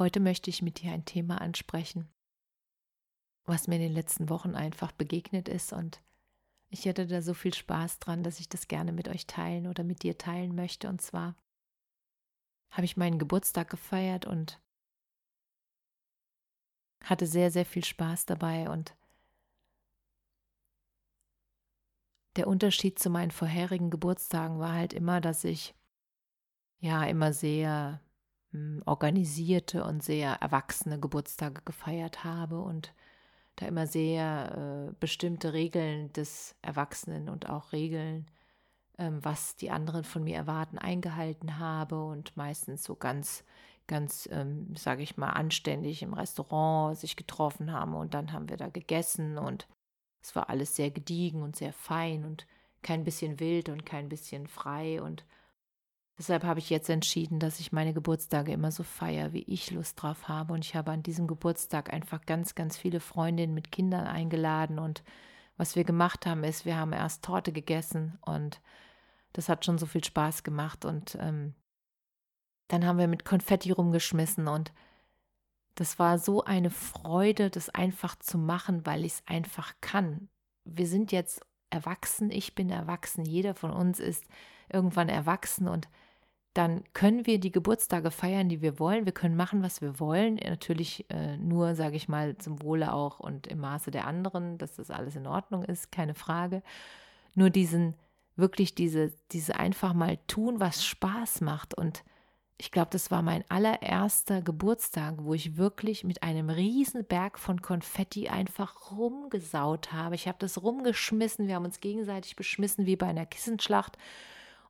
Heute möchte ich mit dir ein Thema ansprechen, was mir in den letzten Wochen einfach begegnet ist und ich hätte da so viel Spaß dran, dass ich das gerne mit euch teilen oder mit dir teilen möchte. Und zwar habe ich meinen Geburtstag gefeiert und hatte sehr, sehr viel Spaß dabei und der Unterschied zu meinen vorherigen Geburtstagen war halt immer, dass ich ja immer sehr organisierte und sehr erwachsene Geburtstage gefeiert habe und da immer sehr äh, bestimmte Regeln des Erwachsenen und auch Regeln, ähm, was die anderen von mir erwarten, eingehalten habe und meistens so ganz, ganz, ähm, sage ich mal, anständig im Restaurant sich getroffen haben und dann haben wir da gegessen und es war alles sehr gediegen und sehr fein und kein bisschen wild und kein bisschen frei und Deshalb habe ich jetzt entschieden, dass ich meine Geburtstage immer so feiere, wie ich Lust drauf habe. Und ich habe an diesem Geburtstag einfach ganz, ganz viele Freundinnen mit Kindern eingeladen. Und was wir gemacht haben, ist, wir haben erst Torte gegessen und das hat schon so viel Spaß gemacht. Und ähm, dann haben wir mit Konfetti rumgeschmissen und das war so eine Freude, das einfach zu machen, weil ich es einfach kann. Wir sind jetzt erwachsen, ich bin erwachsen, jeder von uns ist irgendwann erwachsen und dann können wir die Geburtstage feiern, die wir wollen. Wir können machen, was wir wollen. Natürlich äh, nur, sage ich mal, zum Wohle auch und im Maße der anderen, dass das alles in Ordnung ist, keine Frage. Nur diesen, wirklich diese, diese einfach mal tun, was Spaß macht. Und ich glaube, das war mein allererster Geburtstag, wo ich wirklich mit einem riesen Berg von Konfetti einfach rumgesaut habe. Ich habe das rumgeschmissen, wir haben uns gegenseitig beschmissen wie bei einer Kissenschlacht.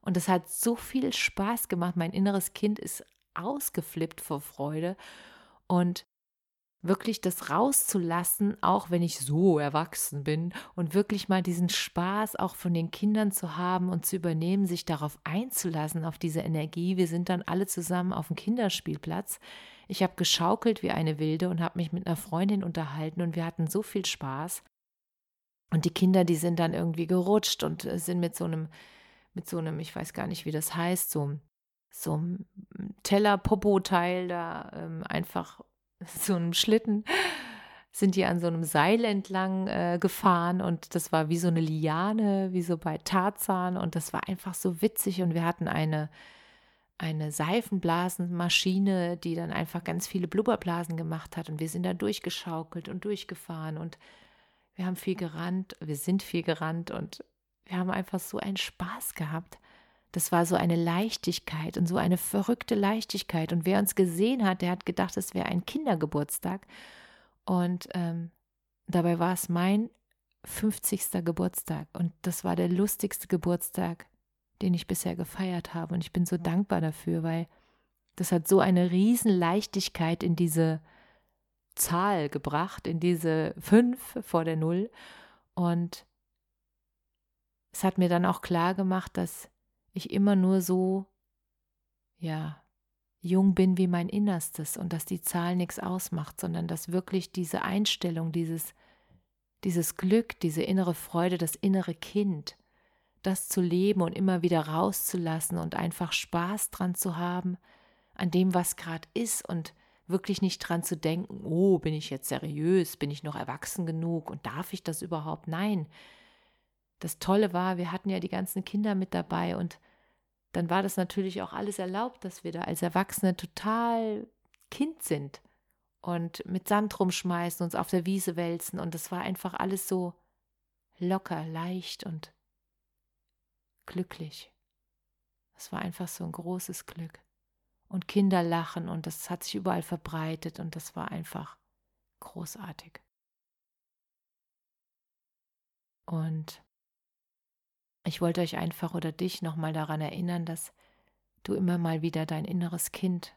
Und es hat so viel Spaß gemacht. Mein inneres Kind ist ausgeflippt vor Freude. Und wirklich das rauszulassen, auch wenn ich so erwachsen bin und wirklich mal diesen Spaß auch von den Kindern zu haben und zu übernehmen, sich darauf einzulassen, auf diese Energie. Wir sind dann alle zusammen auf dem Kinderspielplatz. Ich habe geschaukelt wie eine Wilde und habe mich mit einer Freundin unterhalten und wir hatten so viel Spaß. Und die Kinder, die sind dann irgendwie gerutscht und äh, sind mit so einem mit so einem, ich weiß gar nicht, wie das heißt, so, so einem Teller-Popo-Teil da ähm, einfach so einem Schlitten sind die an so einem Seil entlang äh, gefahren und das war wie so eine Liane, wie so bei Tarzan und das war einfach so witzig und wir hatten eine eine Seifenblasenmaschine, die dann einfach ganz viele Blubberblasen gemacht hat und wir sind da durchgeschaukelt und durchgefahren und wir haben viel gerannt, wir sind viel gerannt und wir haben einfach so einen Spaß gehabt. Das war so eine Leichtigkeit und so eine verrückte Leichtigkeit. Und wer uns gesehen hat, der hat gedacht, es wäre ein Kindergeburtstag. Und ähm, dabei war es mein 50. Geburtstag. Und das war der lustigste Geburtstag, den ich bisher gefeiert habe. Und ich bin so dankbar dafür, weil das hat so eine riesen Leichtigkeit in diese Zahl gebracht, in diese fünf vor der Null. Und es hat mir dann auch klar gemacht, dass ich immer nur so, ja, jung bin wie mein Innerstes und dass die Zahl nichts ausmacht, sondern dass wirklich diese Einstellung, dieses, dieses Glück, diese innere Freude, das innere Kind, das zu leben und immer wieder rauszulassen und einfach Spaß dran zu haben, an dem, was gerade ist und wirklich nicht dran zu denken, oh, bin ich jetzt seriös, bin ich noch erwachsen genug? Und darf ich das überhaupt? Nein, das Tolle war, wir hatten ja die ganzen Kinder mit dabei und dann war das natürlich auch alles erlaubt, dass wir da als Erwachsene total Kind sind und mit Sand rumschmeißen, uns auf der Wiese wälzen und das war einfach alles so locker, leicht und glücklich. Es war einfach so ein großes Glück. Und Kinder lachen und das hat sich überall verbreitet und das war einfach großartig. Und ich wollte euch einfach oder dich nochmal daran erinnern, dass du immer mal wieder dein inneres Kind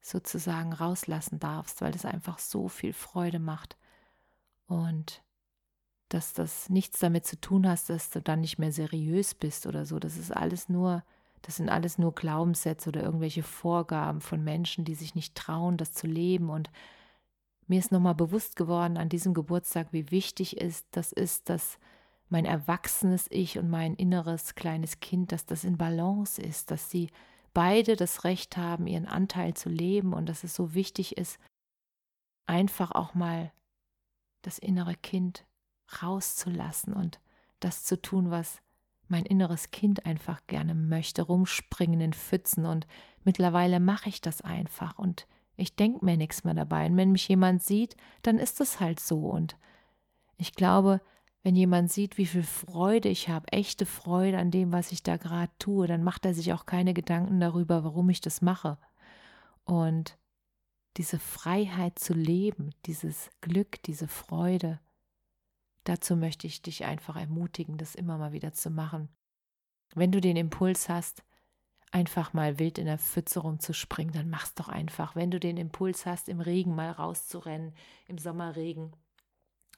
sozusagen rauslassen darfst, weil es einfach so viel Freude macht. Und dass das nichts damit zu tun hast, dass du dann nicht mehr seriös bist oder so. Das ist alles nur, das sind alles nur Glaubenssätze oder irgendwelche Vorgaben von Menschen, die sich nicht trauen, das zu leben. Und mir ist nochmal bewusst geworden an diesem Geburtstag, wie wichtig ist, das ist, dass mein erwachsenes Ich und mein inneres kleines Kind, dass das in Balance ist, dass sie beide das Recht haben, ihren Anteil zu leben und dass es so wichtig ist, einfach auch mal das innere Kind rauszulassen und das zu tun, was mein inneres Kind einfach gerne möchte, rumspringen in Pfützen und mittlerweile mache ich das einfach und ich denke mir nichts mehr dabei. Und wenn mich jemand sieht, dann ist es halt so. Und ich glaube, wenn jemand sieht, wie viel Freude ich habe, echte Freude an dem, was ich da gerade tue, dann macht er sich auch keine Gedanken darüber, warum ich das mache. Und diese Freiheit zu leben, dieses Glück, diese Freude, dazu möchte ich dich einfach ermutigen, das immer mal wieder zu machen. Wenn du den Impuls hast, einfach mal wild in der Pfütze rumzuspringen, dann mach's doch einfach. Wenn du den Impuls hast, im Regen mal rauszurennen, im Sommerregen,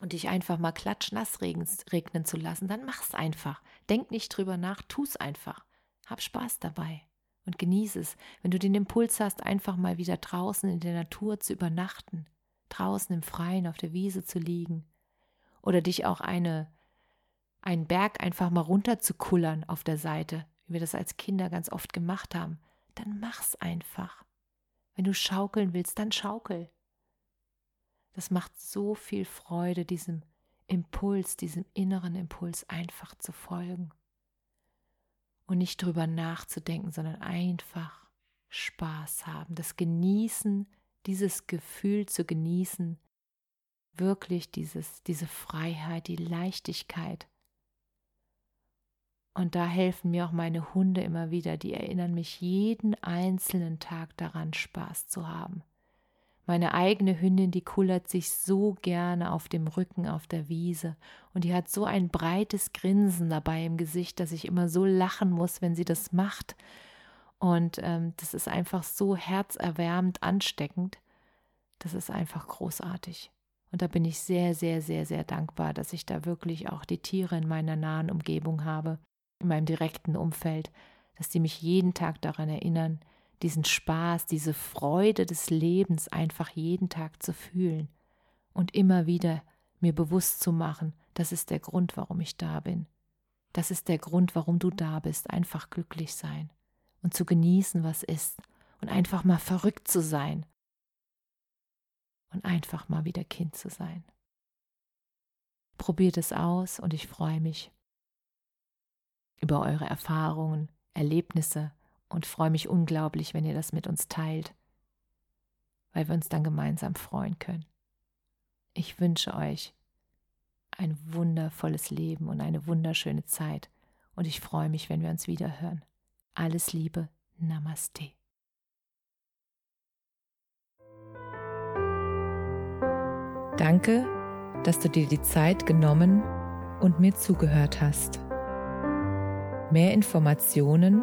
und dich einfach mal klatschnass regnen zu lassen, dann mach's einfach. Denk nicht drüber nach, tu's einfach. Hab Spaß dabei und genieße es, wenn du den Impuls hast, einfach mal wieder draußen in der Natur zu übernachten, draußen im Freien auf der Wiese zu liegen oder dich auch eine einen Berg einfach mal runter zu kullern auf der Seite, wie wir das als Kinder ganz oft gemacht haben, dann mach's einfach. Wenn du schaukeln willst, dann schaukel. Das macht so viel Freude, diesem Impuls, diesem inneren Impuls einfach zu folgen. Und nicht drüber nachzudenken, sondern einfach Spaß haben, das Genießen, dieses Gefühl zu genießen, wirklich dieses, diese Freiheit, die Leichtigkeit. Und da helfen mir auch meine Hunde immer wieder, die erinnern mich jeden einzelnen Tag daran, Spaß zu haben. Meine eigene Hündin, die kullert sich so gerne auf dem Rücken auf der Wiese und die hat so ein breites Grinsen dabei im Gesicht, dass ich immer so lachen muss, wenn sie das macht. Und ähm, das ist einfach so herzerwärmend ansteckend. Das ist einfach großartig. Und da bin ich sehr, sehr, sehr, sehr dankbar, dass ich da wirklich auch die Tiere in meiner nahen Umgebung habe, in meinem direkten Umfeld, dass die mich jeden Tag daran erinnern, diesen Spaß, diese Freude des Lebens einfach jeden Tag zu fühlen und immer wieder mir bewusst zu machen, das ist der Grund, warum ich da bin. Das ist der Grund, warum du da bist, einfach glücklich sein und zu genießen, was ist und einfach mal verrückt zu sein und einfach mal wieder Kind zu sein. Probiert es aus und ich freue mich über eure Erfahrungen, Erlebnisse und freue mich unglaublich, wenn ihr das mit uns teilt, weil wir uns dann gemeinsam freuen können. Ich wünsche euch ein wundervolles Leben und eine wunderschöne Zeit und ich freue mich, wenn wir uns wieder hören. Alles Liebe, Namaste. Danke, dass du dir die Zeit genommen und mir zugehört hast. Mehr Informationen